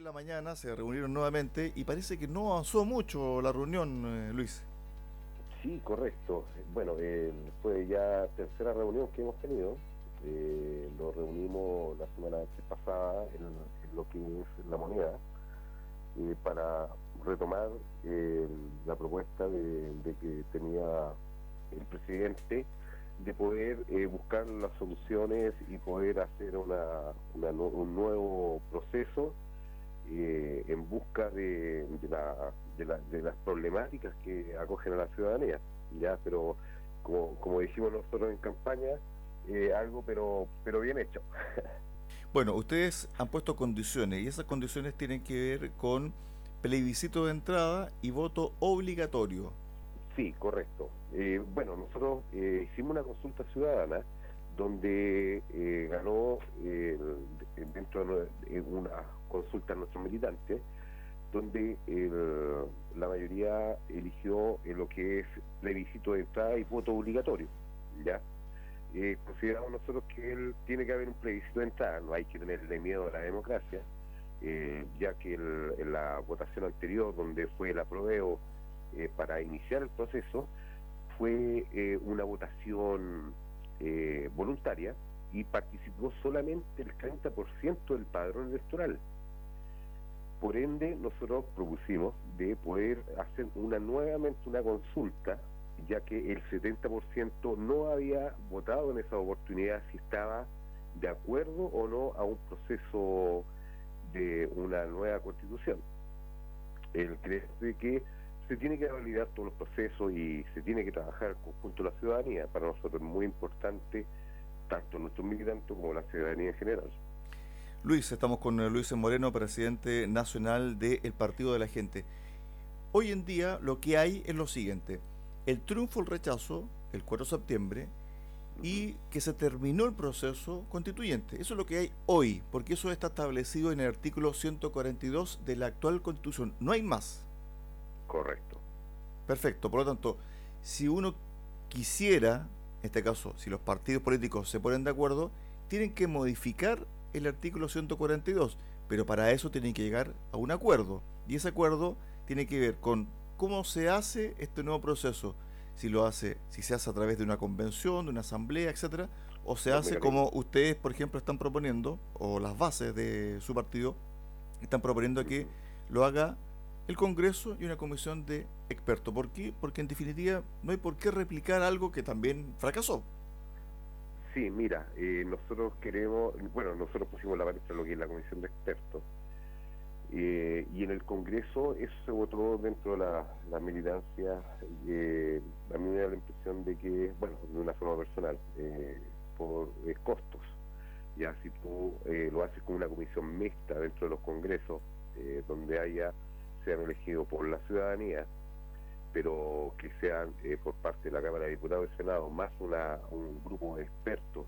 en la mañana se reunieron nuevamente y parece que no avanzó mucho la reunión, eh, Luis. Sí, correcto. Bueno, eh, fue ya tercera reunión que hemos tenido. Eh, lo reunimos la semana pasada en, lo que es la moneda eh, para retomar la propuesta de, que tenía el presidente de poder buscar las soluciones y poder hacer una, un nuevo proceso eh, en busca de, de, las problemáticas que acogen a la ciudadanía. ya Pero como, como dijimos nosotros en campaña, eh, algo pero, pero bien hecho. bueno, ustedes han puesto condiciones y esas condiciones tienen que ver con plebiscito de entrada y voto obligatorio. Sí, correcto. Eh, bueno, nosotros hicimos una consulta ciudadana donde eh, ganó eh, dentro de una consulta a nuestros militantes, donde la mayoría eligió lo que es plebiscito de entrada y voto obligatorio. ¿ya? Eh, consideramos nosotros que él tiene que haber un plebiscito de entrada, no hay que tenerle miedo a la democracia, ya que en la votación anterior, donde fue el apruebo para iniciar el proceso, fue una votación eh, voluntaria y participó solamente el 30% del padrón electoral. Por ende, nosotros propusimos de poder hacer una nuevamente una consulta, ya que el 70% no había votado en esa oportunidad si estaba de acuerdo o no a un proceso de una nueva constitución. El cree que se tiene que validar todos los procesos y se tiene que trabajar conjunto a la ciudadanía. Para nosotros es muy importante, tanto nuestros militantes como la ciudadanía en general. Luis, estamos con Luis Moreno, presidente nacional del Partido de la Gente. Hoy en día lo que hay es lo siguiente, el triunfo, el rechazo, el 4 de septiembre, y que se terminó el proceso constituyente. Eso es lo que hay hoy, porque eso está establecido en el artículo 142 de la actual constitución. No hay más. Correcto. Perfecto, por lo tanto, si uno quisiera, en este caso, si los partidos políticos se ponen de acuerdo, tienen que modificar el artículo 142, pero para eso tienen que llegar a un acuerdo. Y ese acuerdo tiene que ver con cómo se hace este nuevo proceso. Si lo hace, si se hace a través de una convención, de una asamblea, etcétera, o se hace como ustedes, por ejemplo, están proponiendo, o las bases de su partido están proponiendo que lo haga el Congreso y una comisión de expertos. ¿Por qué? Porque en definitiva no hay por qué replicar algo que también fracasó. Sí, mira, eh, nosotros queremos, bueno, nosotros pusimos la palestra lo que es la comisión de expertos. Eh, y en el Congreso eso se votó dentro de la, militancia. Eh, a mí me da la impresión de que, bueno, de una forma personal, por costos. Ya si tú lo haces con una comisión mixta dentro de los congresos, donde haya sean elegidos por la ciudadanía, pero que sean eh, por parte de la Cámara de Diputados y Senado, más una, un grupo de expertos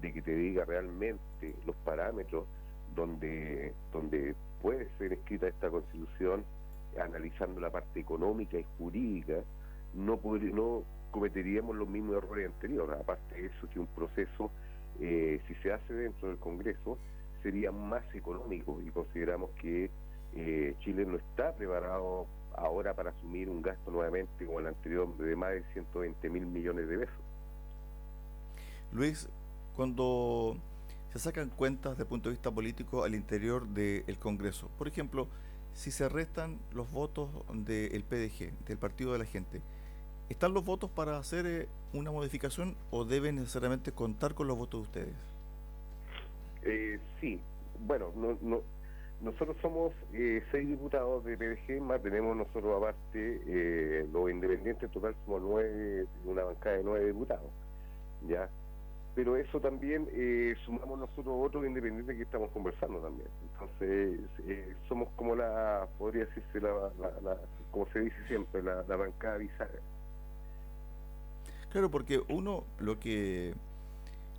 de que te diga realmente los parámetros donde, donde puede ser escrita esta constitución, analizando la parte económica y jurídica, no, no cometeríamos los mismos errores anteriores. Aparte de eso, que un proceso, eh, si se hace dentro del Congreso, sería más económico y consideramos que eh, Chile no está preparado ahora para asumir un gasto nuevamente como el anterior de más de 120 mil millones de pesos. Luis, cuando se sacan cuentas desde el punto de vista político al interior del Congreso, por ejemplo, si se restan los votos del PDG, del Partido de la Gente, ¿están los votos para hacer eh, una modificación o deben necesariamente contar con los votos de ustedes? Eh, sí, bueno, no, no, nosotros somos eh, seis diputados de PDG, más tenemos nosotros aparte eh, los independientes, en total somos nueve, una bancada de nueve diputados, ¿ya? Pero eso también eh, sumamos nosotros otros independientes que estamos conversando también. Entonces, somos como la, podría decirse, la, como se dice siempre, la, la bancada bisagra. Claro, porque uno lo que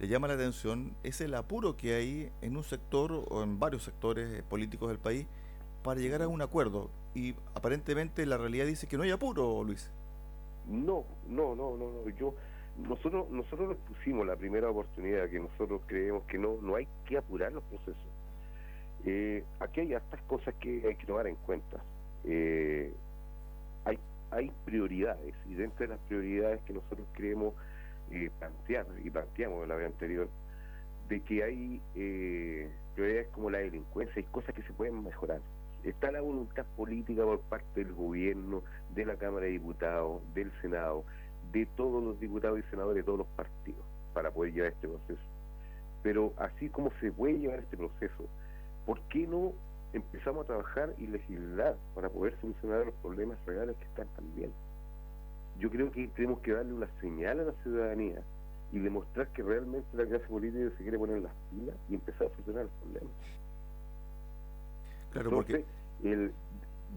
le llama la atención es el apuro que hay en un sector o en varios sectores políticos del país para llegar a un acuerdo. Y aparentemente la realidad dice que no hay apuro, Luis. No, no, no, no, no. Yo, nosotros, nosotros nos pusimos la primera oportunidad que nosotros creemos que no, no hay que apurar los procesos. Eh, aquí hay estas cosas que hay que tomar en cuenta. Eh, hay, hay prioridades y dentro de las prioridades que nosotros queremos eh, plantear y planteamos en la vez anterior, de que hay prioridades como la delincuencia, hay cosas que se pueden mejorar. Está la voluntad política por parte del gobierno, de la Cámara de Diputados, del Senado, de todos los diputados y senadores de todos los partidos para poder llevar este proceso. Pero así como se puede llevar este proceso, ¿por qué no empezamos a trabajar y legislar para poder solucionar los problemas reales que están también? Yo creo que tenemos que darle una señal a la ciudadanía y demostrar que realmente la clase política se quiere poner las pilas y empezar a solucionar los problemas. Claro, Entonces, el,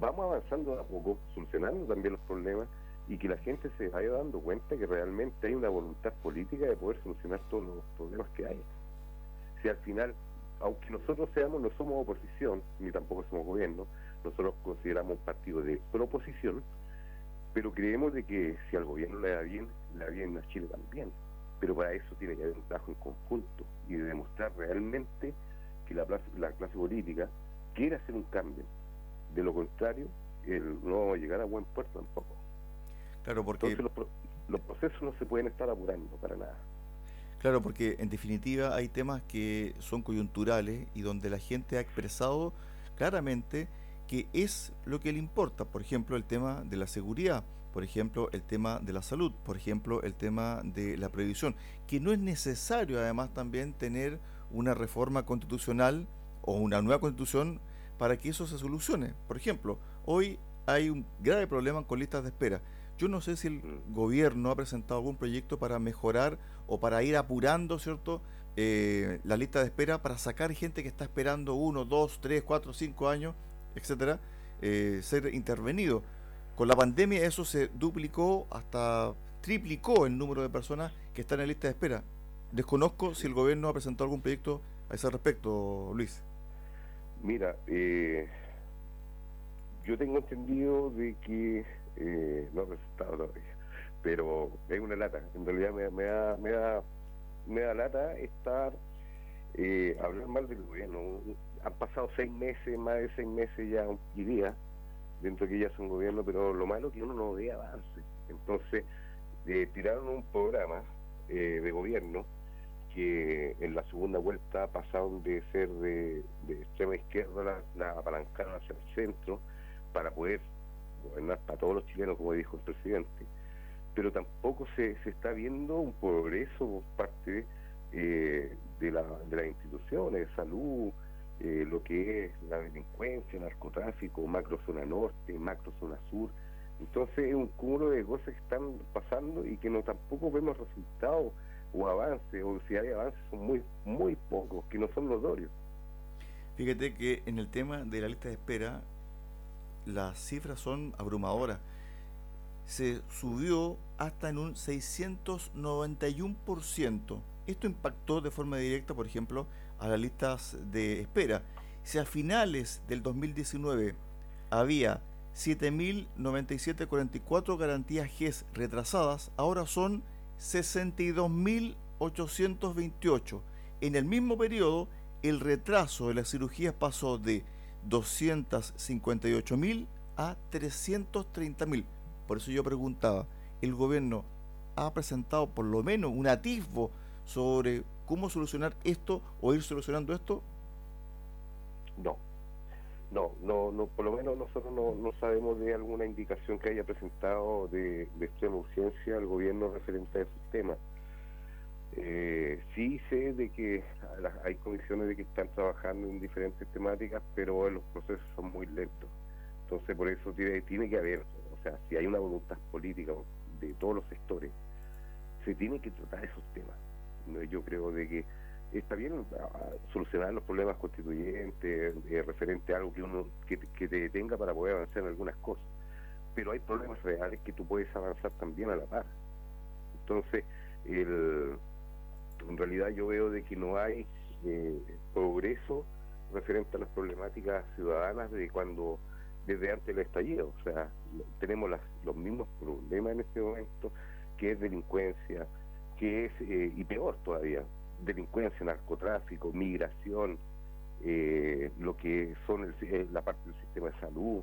vamos avanzando a poco, solucionando también los problemas y que la gente se vaya dando cuenta que realmente hay una voluntad política de poder solucionar todos los problemas que hay. Si al final, aunque nosotros seamos, no somos oposición, ni tampoco somos gobierno, nosotros consideramos un partido de proposición, pero creemos de que si al gobierno le da bien, le da bien a Chile también. Pero para eso tiene que haber un trabajo en conjunto y demostrar realmente que la, la clase política quiere hacer un cambio. De lo contrario, el, no vamos a llegar a buen puerto tampoco. Claro, porque... Entonces los, procesos no se pueden estar apurando para nada. Claro, porque en definitiva hay temas que son coyunturales y donde la gente ha expresado claramente que es lo que le importa. Por ejemplo, el tema de la seguridad, por ejemplo, el tema de la salud, por ejemplo, el tema de la previsión, que no es necesario además también tener una reforma constitucional o una nueva constitución para que eso se solucione. Por ejemplo, hoy hay un grave problema con listas de espera. Yo no sé si el gobierno ha presentado algún proyecto para mejorar o para ir apurando, ¿cierto? Eh, la lista de espera para sacar gente que está esperando uno, dos, tres, cuatro, cinco años, etcétera, eh, ser intervenido. Con la pandemia eso se duplicó hasta triplicó el número de personas que están en lista de espera. Desconozco si el gobierno ha presentado algún proyecto a ese respecto, Luis. Mira, eh, yo tengo entendido de que eh, no ha resultado todavía, pero es una lata. En realidad me, me, da, me, da, me da lata estar, eh, hablar mal del gobierno. Han pasado seis meses, más de seis meses ya y días, dentro de que ya es un gobierno, pero lo malo es que uno no ve avance. Entonces, eh, tiraron un programa eh, de gobierno que en la segunda vuelta pasaron de ser de, extrema izquierda, la, la apalancaron hacia el centro para poder gobernar para todos los chilenos, como dijo el presidente, pero tampoco se, se está viendo un progreso por parte eh, de, la, de las instituciones de salud, eh, lo que es la delincuencia, el narcotráfico, macrozona norte, macrozona sur. Entonces es un cúmulo de cosas que están pasando y que no tampoco vemos resultados o avances, o si hay avances son muy, muy pocos, que no son notorios. Fíjate que en el tema de la lista de espera, las cifras son abrumadoras. Se subió hasta en un 691%. Esto impactó de forma directa, por ejemplo, a las listas de espera. Si a finales del 2019 había 7.097.44 garantías GES retrasadas, ahora son 62.828. En el mismo periodo, el retraso de las cirugías pasó de 258 mil a 330 mil. Por eso yo preguntaba, ¿el gobierno ha presentado por lo menos un atisbo sobre cómo solucionar esto o ir solucionando esto? No, no, no, no por lo menos nosotros no, no sabemos de alguna indicación que haya presentado de, de extrema urgencia al gobierno referente a esos temas. Eh, sí sé de que hay comisiones de que están trabajando en diferentes temáticas, pero los procesos son muy lentos. Entonces, por eso tiene, tiene que haber, o sea, si hay una voluntad política de todos los sectores, se tiene que tratar esos temas. Yo creo de que está bien solucionar los problemas constituyentes, eh, referente a algo que uno que, que te detenga para poder avanzar en algunas cosas, pero hay problemas reales que tú puedes avanzar también a la par. Entonces, en realidad yo veo de que no hay eh, progreso referente a las problemáticas ciudadanas de cuando desde antes del estallido, o sea, tenemos los mismos problemas en este momento, que es delincuencia, que es, eh, y peor todavía, delincuencia, narcotráfico, migración, eh, lo que son eh, la parte del sistema de salud.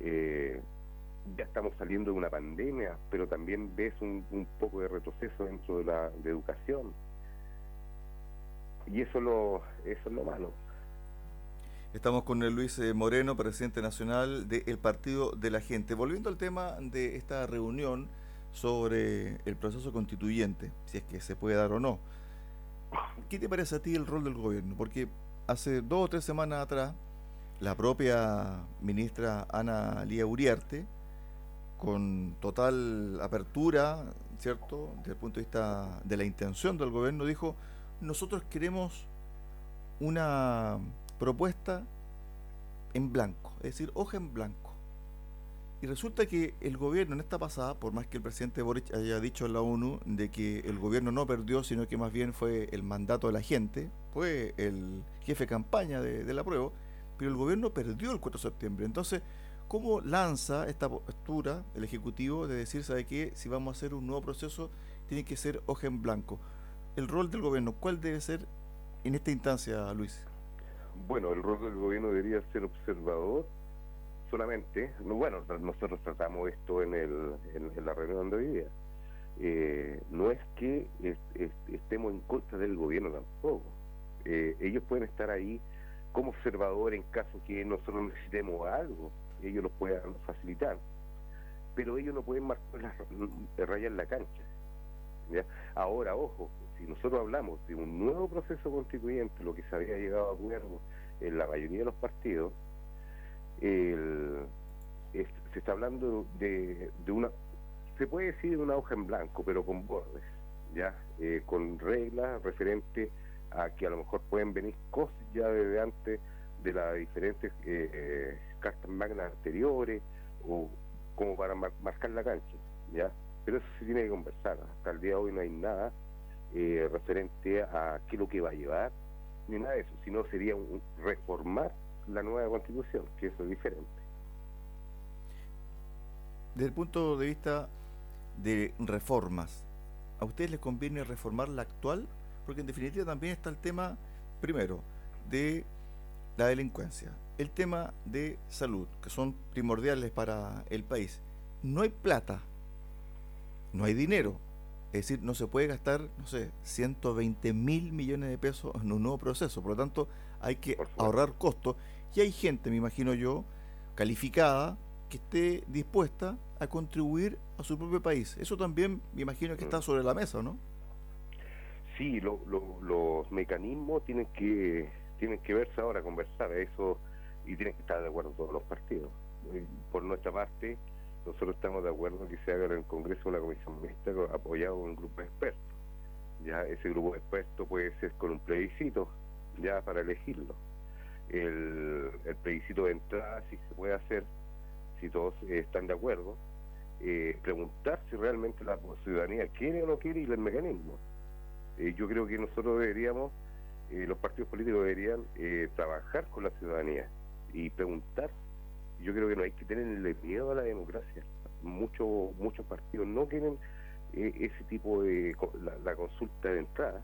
Eh, ya estamos saliendo de una pandemia, pero también ves un, poco de retroceso dentro de la educación. Y eso, lo, eso es lo malo. Estamos con el Luis Moreno, presidente nacional del Partido de la Gente. Volviendo al tema de esta reunión sobre el proceso constituyente, si es que se puede dar o no. ¿Qué te parece a ti el rol del gobierno? Porque hace dos o tres semanas atrás, la propia ministra Ana Lía Uriarte, con total apertura, ¿cierto?, desde el punto de vista de la intención del gobierno, dijo, nosotros queremos una propuesta en blanco, es decir, hoja en blanco. Y resulta que el gobierno en esta pasada, por más que el presidente Boric haya dicho en la ONU de que el gobierno no perdió, sino que más bien fue el mandato de la gente, fue el jefe de campaña de, de la prueba, pero el gobierno perdió el 4 de septiembre. Entonces, ¿cómo lanza esta postura el Ejecutivo de decir, ¿sabe qué? Si vamos a hacer un nuevo proceso, tiene que ser hoja en blanco. El rol del gobierno, ¿cuál debe ser en esta instancia, Luis? Bueno, el rol del gobierno debería ser observador solamente, bueno, nosotros tratamos esto en, el, en, la reunión de hoy día, eh, no es que estemos en contra del gobierno tampoco. Eh, ellos pueden estar ahí como observador en caso que nosotros necesitemos algo, ellos lo puedan facilitar, pero ellos no pueden marcar la, raya en la cancha. Ahora, ojo, si nosotros hablamos de un nuevo proceso constituyente, lo que se había llegado a acuerdo en la mayoría de los partidos, el, se está hablando de, una, se puede decir de una hoja en blanco, pero con bordes, ya, eh, con reglas referentes a que a lo mejor pueden venir cosas ya desde antes de las diferentes eh, cartas magnas anteriores o como para marcar la cancha, ya. Pero eso se tiene que conversar. Hasta el día de hoy no hay nada eh, referente a qué es lo que va a llevar, ni nada de eso, sino sería un, reformar la nueva constitución, que eso es diferente. Desde el punto de vista de reformas, ¿a ustedes les conviene reformar la actual? Porque en definitiva también está el tema, primero, de la delincuencia, el tema de salud, que son primordiales para el país. No hay plata, no hay dinero. Es decir, no se puede gastar, no sé, 120 mil millones de pesos en un nuevo proceso. Por lo tanto, hay que ahorrar costos. Y hay gente, me imagino yo, calificada, que esté dispuesta a contribuir a su propio país. Eso también me imagino que está mm. sobre la mesa, ¿no? Sí, los mecanismos tienen que tienen que verse ahora, conversar eso y tienen que estar de acuerdo todos los partidos. Por nuestra parte, nosotros estamos de acuerdo que se haga en el Congreso una comisión mixta apoyado por un grupo de expertos. Ya ese grupo de expertos puede ser con un plebiscito, ya para elegirlo. El, el plebiscito de entrada, si se puede hacer, si todos están de acuerdo, eh, preguntar si realmente la ciudadanía quiere o no quiere y el mecanismo. Eh, yo creo que nosotros deberíamos, eh, los partidos políticos deberían trabajar con la ciudadanía y preguntar. Yo creo que no hay que tenerle miedo a la democracia. Muchos muchos partidos no quieren ese tipo de la consulta de entrada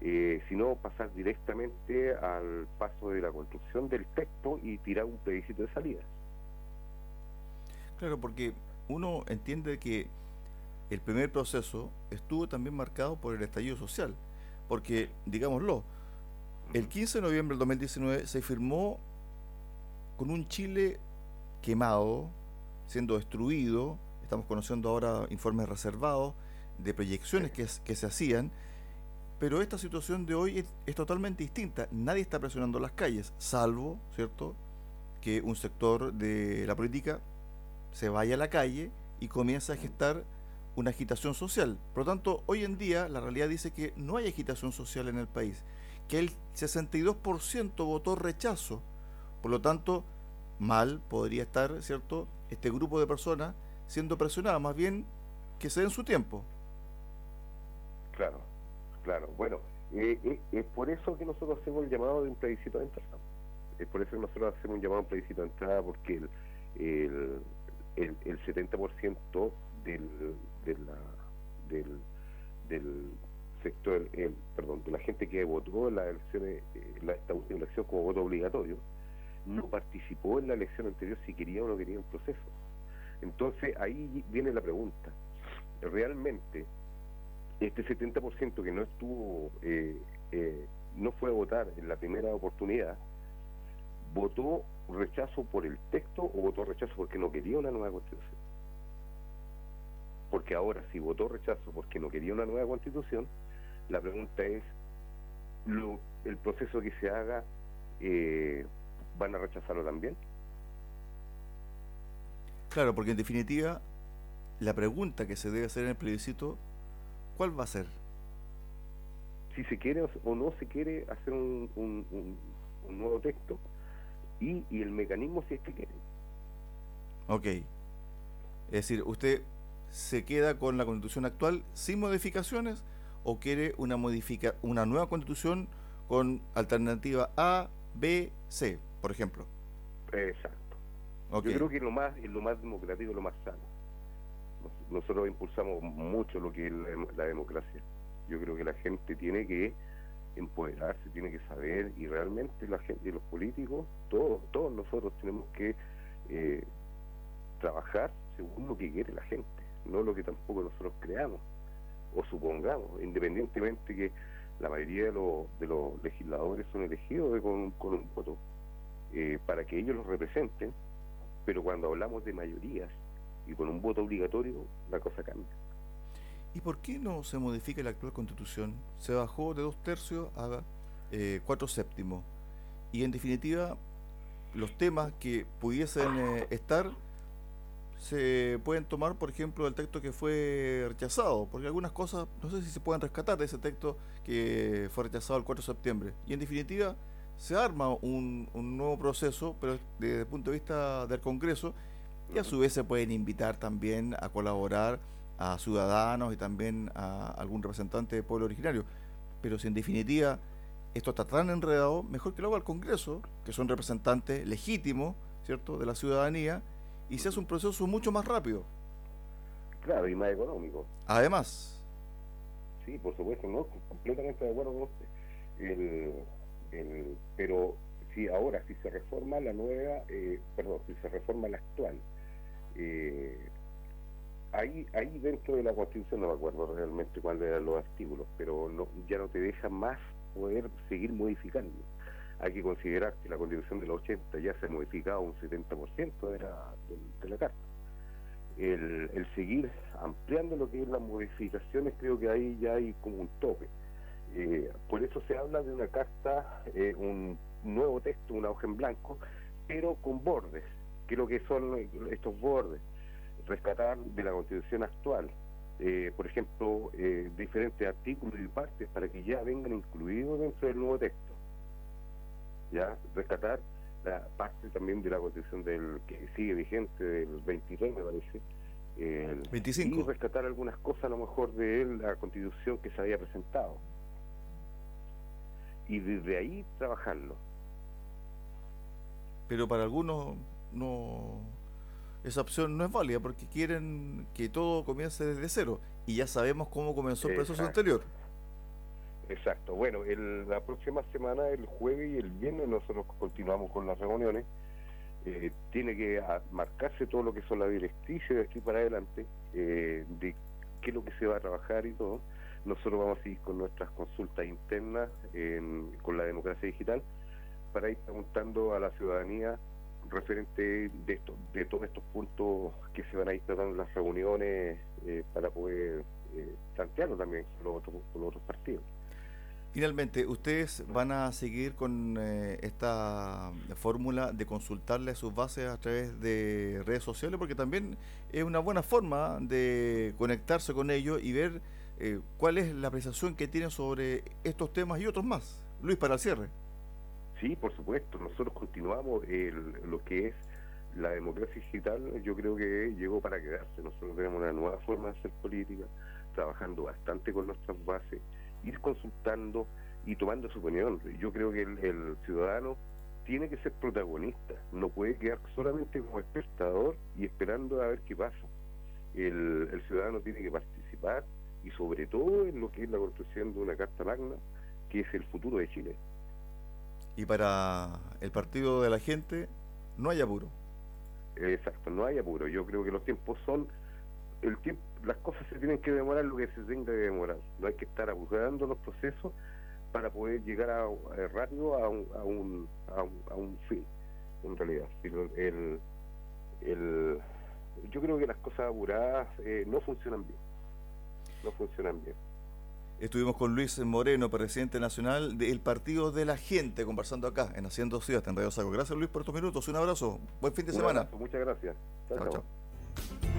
eh, sino pasar directamente al paso de la construcción del texto y tirar un plebiscito de salida. Claro, porque uno entiende que el primer proceso estuvo también marcado por el estallido social, porque, digámoslo, el 15 de noviembre del 2019 se firmó con un Chile quemado, siendo destruido, estamos conociendo ahora informes reservados de proyecciones que, que se hacían, pero esta situación de hoy es, totalmente distinta. Nadie está presionando las calles, salvo, ¿cierto?, que un sector de la política se vaya a la calle y comienza a gestar una agitación social. Por lo tanto, hoy en día la realidad dice que no hay agitación social en el país, que el 62% votó rechazo. Por lo tanto, mal podría estar, ¿cierto?, este grupo de personas siendo presionada, más bien que se den su tiempo. Claro. Claro, bueno, eh, eh, es por eso que nosotros hacemos el llamado de un plebiscito de entrada. Es por eso que nosotros hacemos un llamado a un plebiscito de entrada, porque el, el, el, el 70% del, de la, del, del sector, el, perdón, de la gente que votó en la elecciones, eh, la, esta última elección como voto obligatorio, no participó en la elección anterior si quería o no quería un proceso. Entonces ahí viene la pregunta. ¿Realmente este 70% que no estuvo, eh, eh, no fue a votar en la primera oportunidad, votó rechazo por el texto o votó rechazo porque no quería una nueva constitución? Porque ahora si votó rechazo porque no quería una nueva constitución, la pregunta es, ¿el proceso que se haga eh, van a rechazarlo también? Claro, porque en definitiva, la pregunta que se debe hacer en el plebiscito, ¿cuál va a ser? Si se quiere o no se quiere hacer un, un, nuevo texto y, y, el mecanismo si es que quiere. Ok. Es decir, ¿usted se queda con la constitución actual sin modificaciones o quiere una, modifica una nueva constitución con alternativa A, B, C, por ejemplo? Exacto. Yo creo que es lo más, es lo más democrático, lo más sano. Nosotros impulsamos mucho lo que es la, democracia. Yo creo que la gente tiene que empoderarse, tiene que saber y realmente la gente los políticos, todos, todos nosotros tenemos que eh, trabajar según lo que quiere la gente, no lo que tampoco nosotros creamos o supongamos, independientemente que la mayoría de, los, de los legisladores son elegidos con, con un voto eh, para que ellos los representen pero cuando hablamos de mayorías y con un voto obligatorio, la cosa cambia. ¿Y por qué no se modifica la actual constitución? Se bajó de dos tercios a eh, cuatro séptimos. Y en definitiva, los temas que pudiesen eh, estar se pueden tomar, por ejemplo, del texto que fue rechazado, porque algunas cosas no sé si se pueden rescatar de ese texto que fue rechazado el 4 de septiembre. Y en definitiva, se arma un, nuevo proceso, pero desde el punto de vista del Congreso, y a su vez se pueden invitar también a colaborar a ciudadanos y también a algún representante del pueblo originario. Pero si en definitiva esto está tan enredado, mejor que lo haga el Congreso, que son representantes legítimos, ¿cierto?, de la ciudadanía, y se hace un proceso mucho más rápido. Claro, y más económico. Además. Sí, por supuesto, no, completamente de acuerdo con usted. El, pero si ahora si se reforma la nueva, eh, perdón, si se reforma la actual, eh, ahí, ahí dentro de la Constitución, no me acuerdo realmente cuáles eran los artículos, pero no, ya no te deja más poder seguir modificando. Hay que considerar que la Constitución de los 80 ya se ha modificado un 70% de la, Carta. El, el seguir ampliando lo que es las modificaciones, creo que ahí ya hay como un tope. Eh, por eso se habla de una carta, eh, un nuevo texto, una hoja en blanco, pero con bordes. ¿Qué es lo que son estos bordes? Rescatar de la constitución actual, eh, por ejemplo, diferentes artículos y partes para que ya vengan incluidos dentro del nuevo texto. Ya, rescatar la parte también de la constitución del que sigue vigente del 23, me parece. El, 25. Y rescatar algunas cosas a lo mejor de la constitución que se había presentado y desde ahí trabajarlo. Pero para algunos no esa opción no es válida porque quieren que todo comience desde cero y ya sabemos cómo comenzó el proceso anterior. Exacto. Bueno, el, la próxima semana, el jueves y el viernes, nosotros continuamos con las reuniones. Eh, tiene que marcarse todo lo que son las directrices de aquí para adelante, eh, de qué es lo que se va a trabajar y todo. Nosotros vamos a seguir con nuestras consultas internas con la democracia digital para ir preguntando a la ciudadanía referente de, esto, de todos estos puntos que se van a ir tratando en las reuniones eh, para poder eh, plantearlo también con los, otros, con los otros partidos. Finalmente, ¿ustedes van a seguir con eh, esta fórmula de consultarle sus bases a través de redes sociales? Porque también es una buena forma de conectarse con ellos y ver eh, ¿cuál es la apreciación que tienen sobre estos temas y otros más? Luis, para el cierre. Sí, por supuesto. Nosotros continuamos lo que es la democracia digital. Yo creo que llegó para quedarse. Nosotros tenemos una nueva forma de hacer política, trabajando bastante con nuestras bases, ir consultando y tomando su opinión. Yo creo que el, ciudadano tiene que ser protagonista, no puede quedar solamente como espectador y esperando a ver qué pasa. El, el ciudadano tiene que participar y sobre todo en lo que es la construcción de una Carta Magna, que es el futuro de Chile. Y para el partido de la gente no hay apuro. Exacto, no hay apuro. Yo creo que los tiempos son el tiempo, las cosas se tienen que demorar lo que se tenga que demorar. No hay que estar apurando los procesos para poder llegar a, rápido a un, a, un, a, un, fin, en realidad. El, el, yo creo que las cosas apuradas eh, no funcionan bien. No funcionan bien. Estuvimos con Luis Moreno, presidente nacional del Partido de la Gente, conversando acá en Haciendo Ciudad, en Radio Saco. Gracias Luis por estos minutos, un abrazo, buen fin de semana. muchas gracias. chao. chao.